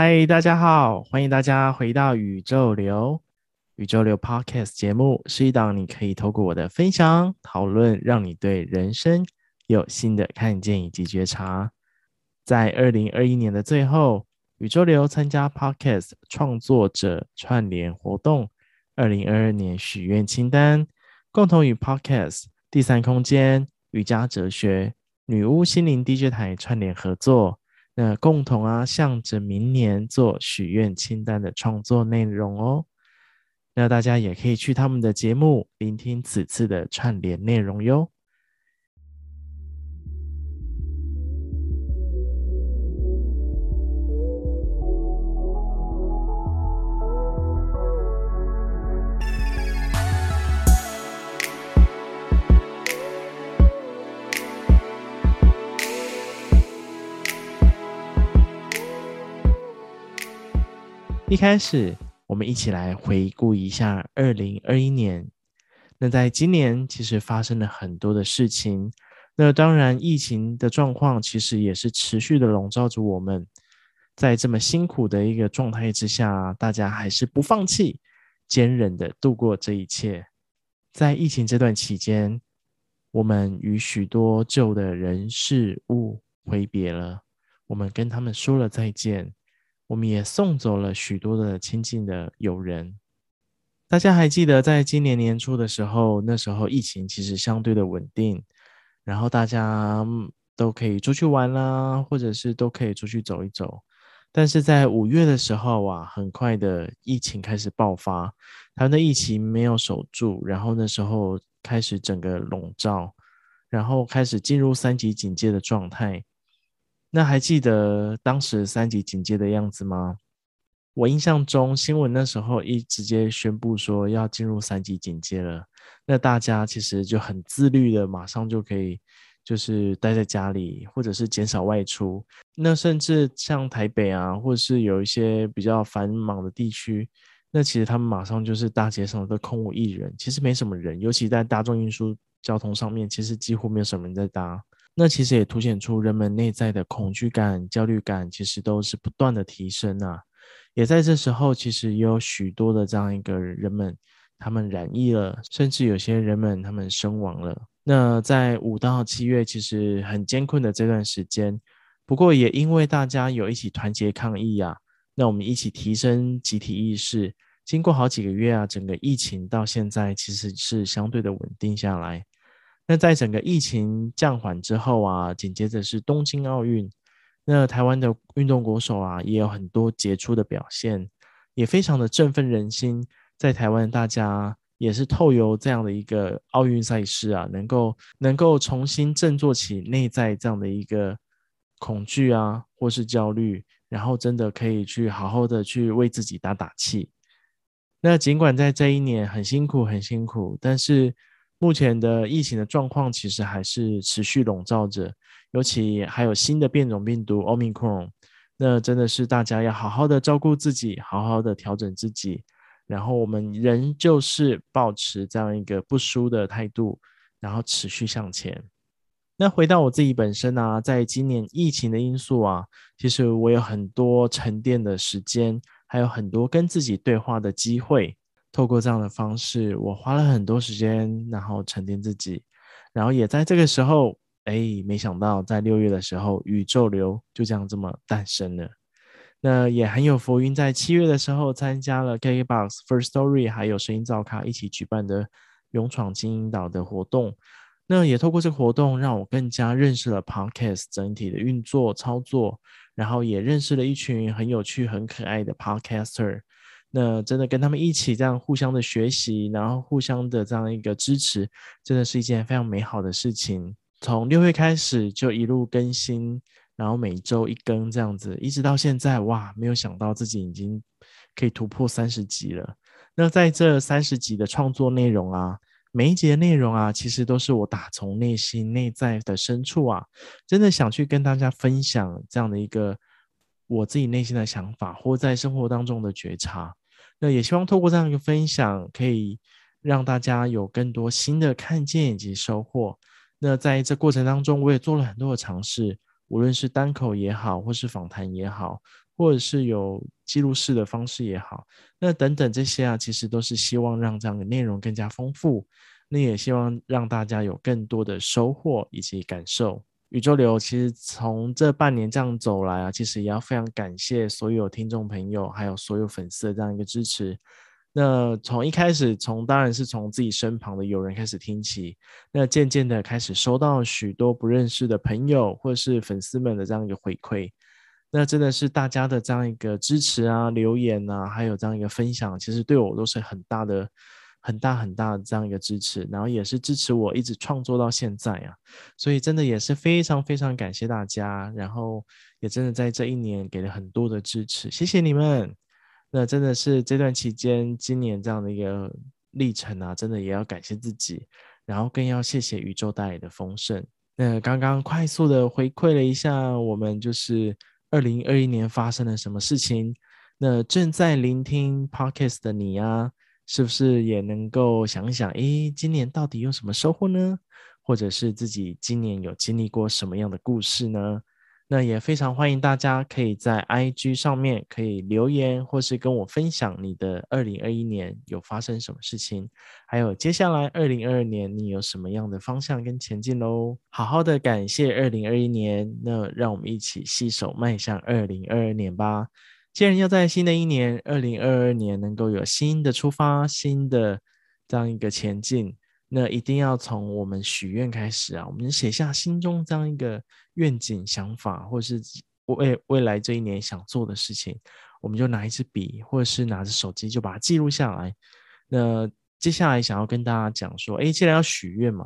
嗨，大家好，欢迎大家回到宇宙流。宇宙流 Podcast 节目是一档你可以透过我的分享讨论，让你对人生有新的看见以及觉察。在二零二一年的最后，宇宙流参加 Podcast 创作者串联活动，二零二二年许愿清单，共同与 Podcast 第三空间、瑜伽哲学、女巫心灵 DJ 台串联合作。那共同啊，向着明年做许愿清单的创作内容哦。那大家也可以去他们的节目聆听此次的串联内容哟。一开始，我们一起来回顾一下二零二一年。那在今年，其实发生了很多的事情。那当然，疫情的状况其实也是持续的笼罩着我们。在这么辛苦的一个状态之下，大家还是不放弃，坚韧的度过这一切。在疫情这段期间，我们与许多旧的人事物挥别了，我们跟他们说了再见。我们也送走了许多的亲近的友人。大家还记得，在今年年初的时候，那时候疫情其实相对的稳定，然后大家都可以出去玩啦，或者是都可以出去走一走。但是在五月的时候啊，很快的疫情开始爆发，台湾的疫情没有守住，然后那时候开始整个笼罩，然后开始进入三级警戒的状态。那还记得当时三级警戒的样子吗？我印象中新闻那时候一直接宣布说要进入三级警戒了，那大家其实就很自律的，马上就可以就是待在家里，或者是减少外出。那甚至像台北啊，或者是有一些比较繁忙的地区，那其实他们马上就是大街上都空无一人，其实没什么人，尤其在大众运输交通上面，其实几乎没有什么人在搭。那其实也凸显出人们内在的恐惧感、焦虑感，其实都是不断的提升啊。也在这时候，其实也有许多的这样一个人们，他们染疫了，甚至有些人们他们身亡了。那在五到七月，其实很艰困的这段时间，不过也因为大家有一起团结抗疫啊，那我们一起提升集体意识，经过好几个月啊，整个疫情到现在其实是相对的稳定下来。那在整个疫情降缓之后啊，紧接着是东京奥运。那台湾的运动国手啊，也有很多杰出的表现，也非常的振奋人心。在台湾，大家也是透由这样的一个奥运赛事啊，能够能够重新振作起内在这样的一个恐惧啊，或是焦虑，然后真的可以去好好的去为自己打打气。那尽管在这一年很辛苦，很辛苦，但是。目前的疫情的状况其实还是持续笼罩着，尤其还有新的变种病毒 Omicron，那真的是大家要好好的照顾自己，好好的调整自己，然后我们仍旧是保持这样一个不输的态度，然后持续向前。那回到我自己本身啊，在今年疫情的因素啊，其实我有很多沉淀的时间，还有很多跟自己对话的机会。透过这样的方式，我花了很多时间，然后沉淀自己，然后也在这个时候，哎，没想到在六月的时候，宇宙流就这样这么诞生了。那也很有福运，在七月的时候参加了 KKBOX First Story 还有声音造咖一起举办的勇闯金银岛的活动。那也透过这个活动，让我更加认识了 Podcast 整体的运作操作，然后也认识了一群很有趣、很可爱的 Podcaster。那真的跟他们一起这样互相的学习，然后互相的这样一个支持，真的是一件非常美好的事情。从六月开始就一路更新，然后每周一更这样子，一直到现在，哇，没有想到自己已经可以突破三十集了。那在这三十集的创作内容啊，每一节内容啊，其实都是我打从内心内在的深处啊，真的想去跟大家分享这样的一个我自己内心的想法，或在生活当中的觉察。那也希望透过这样一个分享，可以让大家有更多新的看见以及收获。那在这过程当中，我也做了很多的尝试，无论是单口也好，或是访谈也好，或者是有记录式的方式也好，那等等这些啊，其实都是希望让这样的内容更加丰富。那也希望让大家有更多的收获以及感受。宇宙流其实从这半年这样走来啊，其实也要非常感谢所有听众朋友，还有所有粉丝的这样一个支持。那从一开始，从当然是从自己身旁的友人开始听起，那渐渐的开始收到许多不认识的朋友或是粉丝们的这样一个回馈，那真的是大家的这样一个支持啊、留言啊，还有这样一个分享，其实对我都是很大的、很大很大的这样一个支持，然后也是支持我一直创作到现在啊，所以真的也是非常非常感谢大家，然后也真的在这一年给了很多的支持，谢谢你们。那真的是这段期间，今年这样的一个历程啊，真的也要感谢自己，然后更要谢谢宇宙带来的丰盛。那刚刚快速的回馈了一下，我们就是二零二一年发生了什么事情。那正在聆听 Podcast 的你啊，是不是也能够想想，诶，今年到底有什么收获呢？或者是自己今年有经历过什么样的故事呢？那也非常欢迎大家可以在 IG 上面可以留言，或是跟我分享你的二零二一年有发生什么事情，还有接下来二零二二年你有什么样的方向跟前进喽。好好的感谢二零二一年，那让我们一起携手迈向二零二二年吧。既然要在新的一年二零二二年能够有新的出发，新的这样一个前进。那一定要从我们许愿开始啊！我们写下心中这样一个愿景、想法，或是未未来这一年想做的事情，我们就拿一支笔，或者是拿着手机，就把它记录下来。那接下来想要跟大家讲说，诶，既然要许愿嘛，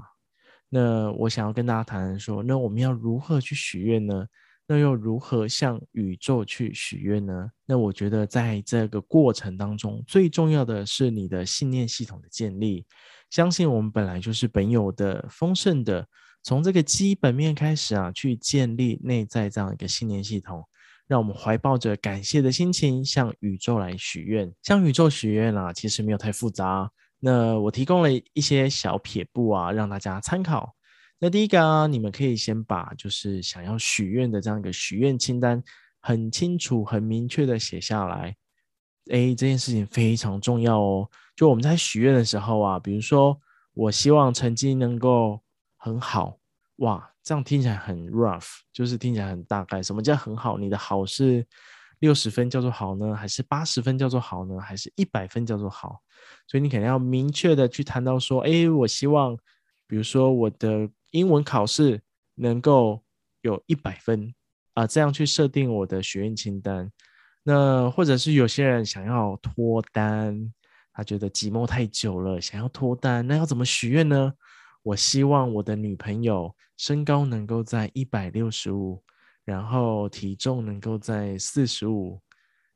那我想要跟大家谈谈说，那我们要如何去许愿呢？那又如何向宇宙去许愿呢？那我觉得在这个过程当中，最重要的是你的信念系统的建立。相信我们本来就是本有的丰盛的，从这个基本面开始啊，去建立内在这样一个信念系统，让我们怀抱着感谢的心情向宇宙来许愿。向宇宙许愿啊，其实没有太复杂。那我提供了一些小撇步啊，让大家参考。那第一个啊，你们可以先把就是想要许愿的这样一个许愿清单，很清楚、很明确的写下来。诶，这件事情非常重要哦。就我们在许愿的时候啊，比如说我希望成绩能够很好，哇，这样听起来很 rough，就是听起来很大概。什么叫很好？你的好是六十分叫做好呢，还是八十分叫做好呢，还是一百分叫做好？所以你肯定要明确的去谈到说，哎，我希望，比如说我的英文考试能够有一百分啊，这样去设定我的许愿清单。那或者是有些人想要脱单。他觉得寂寞太久了，想要脱单，那要怎么许愿呢？我希望我的女朋友身高能够在一百六十五，然后体重能够在四十五，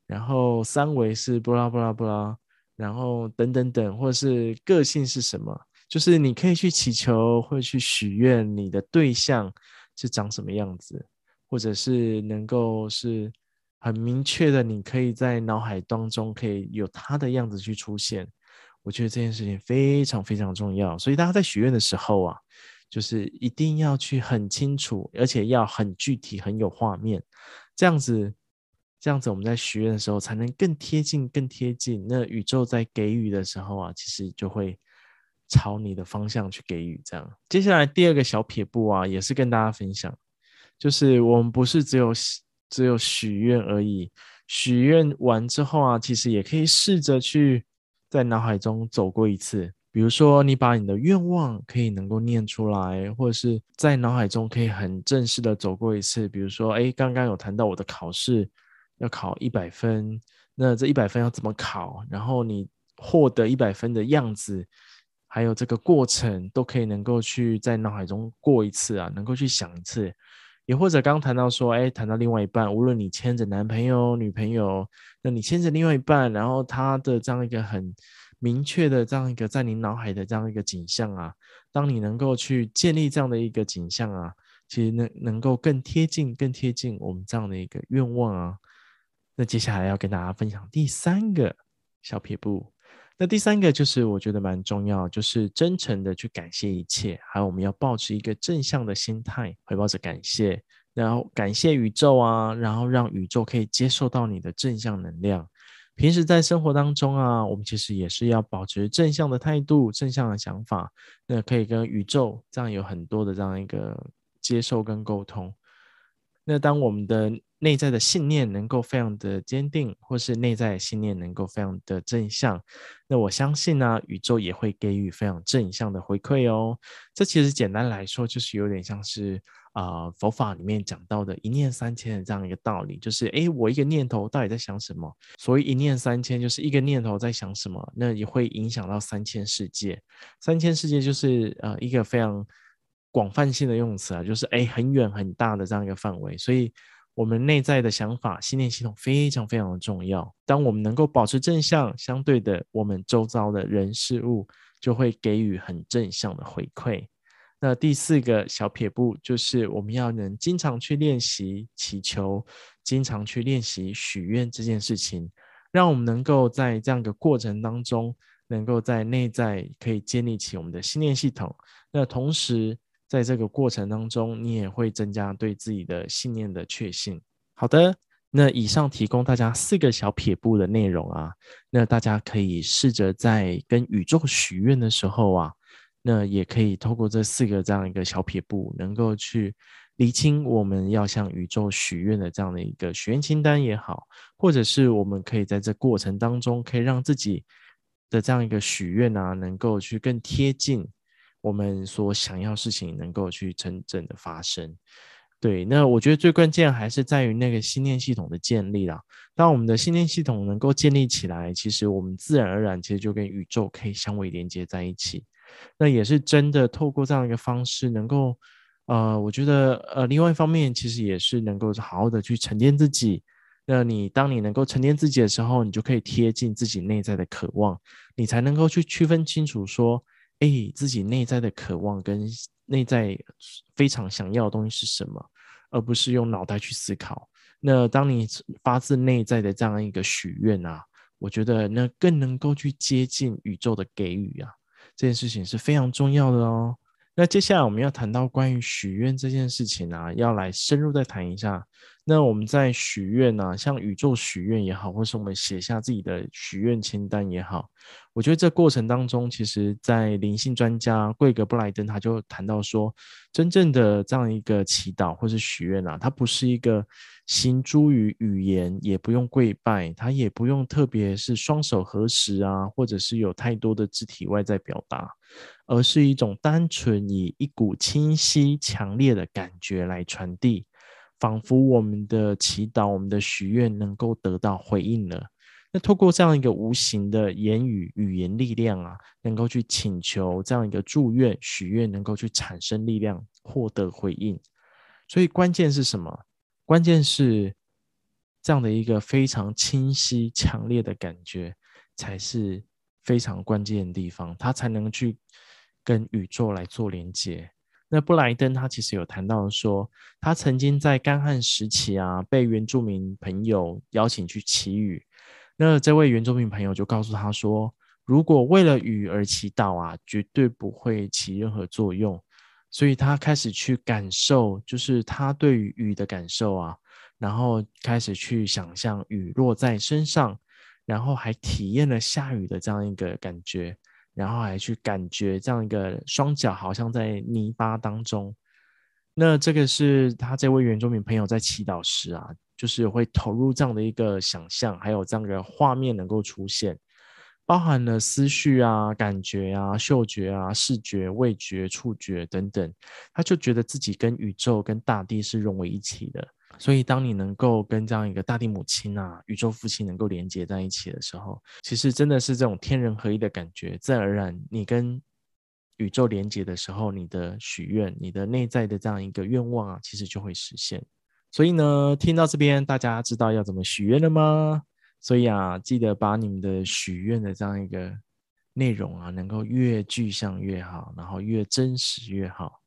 然后三围是布拉布拉布拉，然后等等等，或者是个性是什么？就是你可以去祈求，或去许愿，你的对象是长什么样子，或者是能够是。很明确的，你可以在脑海当中可以有他的样子去出现。我觉得这件事情非常非常重要，所以大家在许愿的时候啊，就是一定要去很清楚，而且要很具体、很有画面，这样子，这样子我们在许愿的时候才能更贴近、更贴近。那宇宙在给予的时候啊，其实就会朝你的方向去给予。这样，接下来第二个小撇步啊，也是跟大家分享，就是我们不是只有。只有许愿而已。许愿完之后啊，其实也可以试着去在脑海中走过一次。比如说，你把你的愿望可以能够念出来，或者是在脑海中可以很正式的走过一次。比如说，哎，刚刚有谈到我的考试要考一百分，那这一百分要怎么考？然后你获得一百分的样子，还有这个过程，都可以能够去在脑海中过一次啊，能够去想一次。也或者刚谈到说，哎，谈到另外一半，无论你牵着男朋友、女朋友，那你牵着另外一半，然后他的这样一个很明确的这样一个在你脑海的这样一个景象啊，当你能够去建立这样的一个景象啊，其实能能够更贴近、更贴近我们这样的一个愿望啊。那接下来要跟大家分享第三个小撇步。那第三个就是我觉得蛮重要，就是真诚的去感谢一切，还有我们要保持一个正向的心态，回抱着感谢，然后感谢宇宙啊，然后让宇宙可以接受到你的正向能量。平时在生活当中啊，我们其实也是要保持正向的态度、正向的想法，那可以跟宇宙这样有很多的这样一个接受跟沟通。那当我们的内在的信念能够非常的坚定，或是内在信念能够非常的正向，那我相信呢，宇宙也会给予非常正向的回馈哦。这其实简单来说，就是有点像是。啊、佛法里面讲到的一念三千的这样一个道理，就是诶，我一个念头到底在想什么？所以一念三千，就是一个念头在想什么，那也会影响到三千世界。三千世界就是呃一个非常广泛性的用词啊，就是诶很远很大的这样一个范围。所以我们内在的想法、信念系统非常非常的重要。当我们能够保持正向，相对的，我们周遭的人事物就会给予很正向的回馈。那第四个小撇步就是我们要能经常去练习祈求，经常去练习许愿这件事情，让我们能够在这样的过程当中，能够在内在可以建立起我们的信念系统。那同时在这个过程当中，你也会增加对自己的信念的确信。好的，那以上提供大家四个小撇步的内容啊，那大家可以试着在跟宇宙许愿的时候啊。那也可以透过这四个这样一个小撇步，能够去厘清我们要向宇宙许愿的这样的一个许愿清单也好，或者是我们可以在这过程当中，可以让自己的这样一个许愿啊，能够去更贴近我们所想要事情能够去真正的发生。对，那我觉得最关键还是在于那个信念系统的建立啦。当我们的信念系统能够建立起来，其实我们自然而然其实就跟宇宙可以相位连接在一起。那也是真的，透过这样一个方式，能够，呃，我觉得，呃，另外一方面，其实也是能够好好的去沉淀自己。那你当你能够沉淀自己的时候，你就可以贴近自己内在的渴望，你才能够去区分清楚说，哎，自己内在的渴望跟内在非常想要的东西是什么，而不是用脑袋去思考。那当你发自内在的这样一个许愿啊，我觉得那更能够去接近宇宙的给予啊。这件事情是非常重要的哦。那接下来我们要谈到关于许愿这件事情啊，要来深入再谈一下。那我们在许愿啊，像宇宙许愿也好，或是我们写下自己的许愿清单也好，我觉得这过程当中，其实，在灵性专家贵格布莱登他就谈到说，真正的这样一个祈祷或是许愿啊，它不是一个。行诸于语言，也不用跪拜，它也不用特别是双手合十啊，或者是有太多的肢体外在表达，而是一种单纯以一股清晰强烈的感觉来传递，仿佛我们的祈祷、我们的许愿能够得到回应了。那透过这样一个无形的言语语言力量啊，能够去请求这样一个祝愿、许愿，能够去产生力量，获得回应。所以关键是什么？关键是这样的一个非常清晰、强烈的感觉，才是非常关键的地方，它才能去跟宇宙来做连接。那布莱登他其实有谈到说，他曾经在干旱时期啊，被原住民朋友邀请去祈雨。那这位原住民朋友就告诉他说，如果为了雨而祈祷啊，绝对不会起任何作用。所以他开始去感受，就是他对于雨的感受啊，然后开始去想象雨落在身上，然后还体验了下雨的这样一个感觉，然后还去感觉这样一个双脚好像在泥巴当中。那这个是他这位原住民朋友在祈祷时啊，就是会投入这样的一个想象，还有这样的画面能够出现。包含了思绪啊、感觉啊、嗅觉啊、视觉、味觉、触觉等等，他就觉得自己跟宇宙、跟大地是融为一体的。所以，当你能够跟这样一个大地母亲啊、宇宙父亲能够连接在一起的时候，其实真的是这种天人合一的感觉。自然而然，你跟宇宙连接的时候，你的许愿、你的内在的这样一个愿望啊，其实就会实现。所以呢，听到这边，大家知道要怎么许愿了吗？所以啊，记得把你们的许愿的这样一个内容啊，能够越具象越好，然后越真实越好。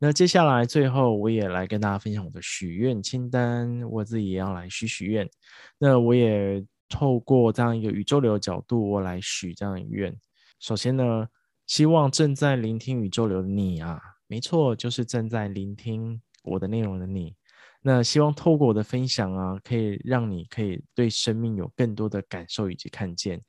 那接下来最后，我也来跟大家分享我的许愿清单，我自己也要来许许愿。那我也透过这样一个宇宙流的角度，我来许这样一个愿。首先呢，希望正在聆听宇宙流的你啊，没错，就是正在聆听我的内容的你，那希望透过我的分享啊，可以让你可以对生命有更多的感受以及看见。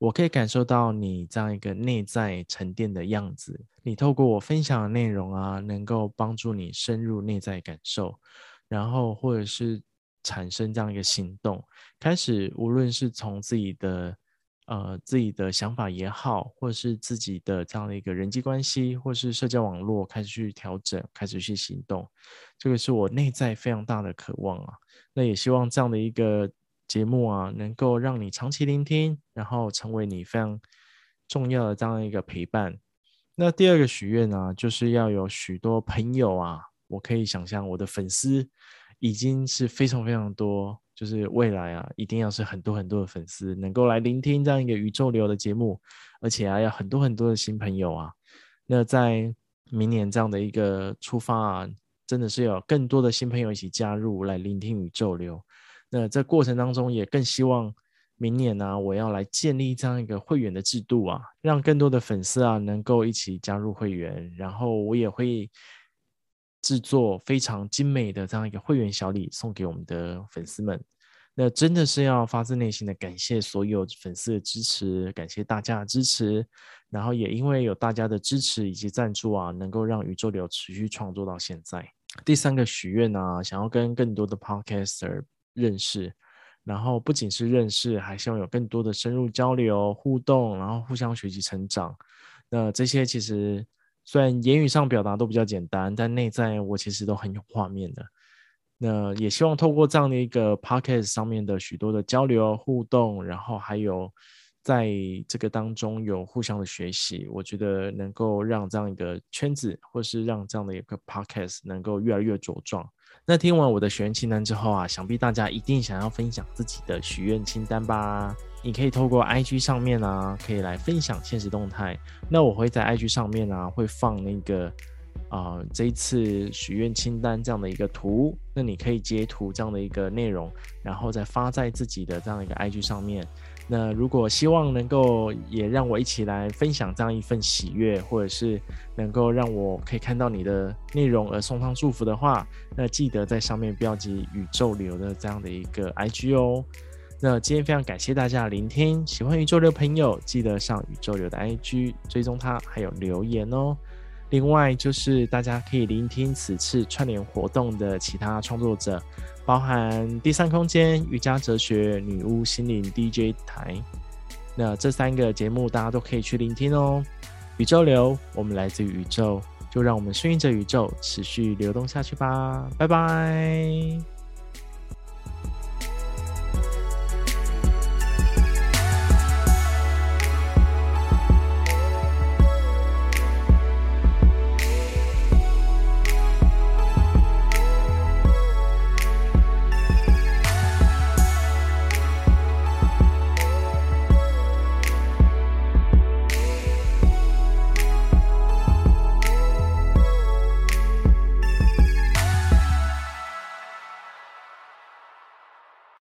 我可以感受到你这样一个内在沉淀的样子。你透过我分享的内容啊，能够帮助你深入内在感受，然后或者是产生这样一个行动，开始无论是从自己的呃自己的想法也好，或者是自己的这样的一个人际关系，或是社交网络开始去调整，开始去行动，这个是我内在非常大的渴望啊。那也希望这样的一个。节目啊，能够让你长期聆听，然后成为你非常重要的这样一个陪伴。那第二个许愿呢，就是要有许多朋友啊，我可以想象我的粉丝已经是非常非常多，就是未来啊，一定要是很多很多的粉丝能够来聆听这样一个宇宙流的节目，而且、啊、要很多很多的新朋友啊。那在明年这样的一个出发啊，真的是有更多的新朋友一起加入来聆听宇宙流。那这过程当中，也更希望明年呢、我要来建立这样一个会员的制度啊，让更多的粉丝啊能够一起加入会员，然后我也会制作非常精美的这样一个会员小礼送给我们的粉丝们。那真的是要发自内心的感谢所有粉丝的支持，感谢大家的支持，然后也因为有大家的支持以及赞助啊，能够让宇宙流持续创作到现在。第三个许愿呢，想要跟更多的 Podcaster。认识，然后不仅是认识，还希望有更多的深入交流、互动，然后互相学习成长。那这些其实虽然言语上表达都比较简单，但内在我其实都很有画面的。那也希望透过这样的一个 podcast 上面的许多的交流互动，然后还有在这个当中有互相的学习，我觉得能够让这样一个圈子，或是让这样的一个 podcast 能够越来越茁壮。那听完我的许愿清单之后啊，想必大家一定想要分享自己的许愿清单吧？你可以透过 IG 上面啊，可以来分享现实动态。那我会在 IG 上面啊，会放那个啊、这一次许愿清单这样的一个图。那你可以截图这样的一个内容，然后再发在自己的这样一个 IG 上面。那如果希望能够也让我一起来分享这样一份喜悦，或者是能够让我可以看到你的内容而送上祝福的话，那记得在上面标记宇宙流的这样的一个 IG 哦。那今天非常感谢大家的聆听，喜欢宇宙流的朋友记得上宇宙流的 IG 追踪他，还有留言哦。另外就是大家可以聆听此次串联活动的其他创作者。包含第三空间、瑜伽哲学、女巫心灵 DJ 台，那这三个节目大家都可以去聆听哦。宇宙流，我们来自宇宙，就让我们顺应着宇宙持续流动下去吧。拜拜。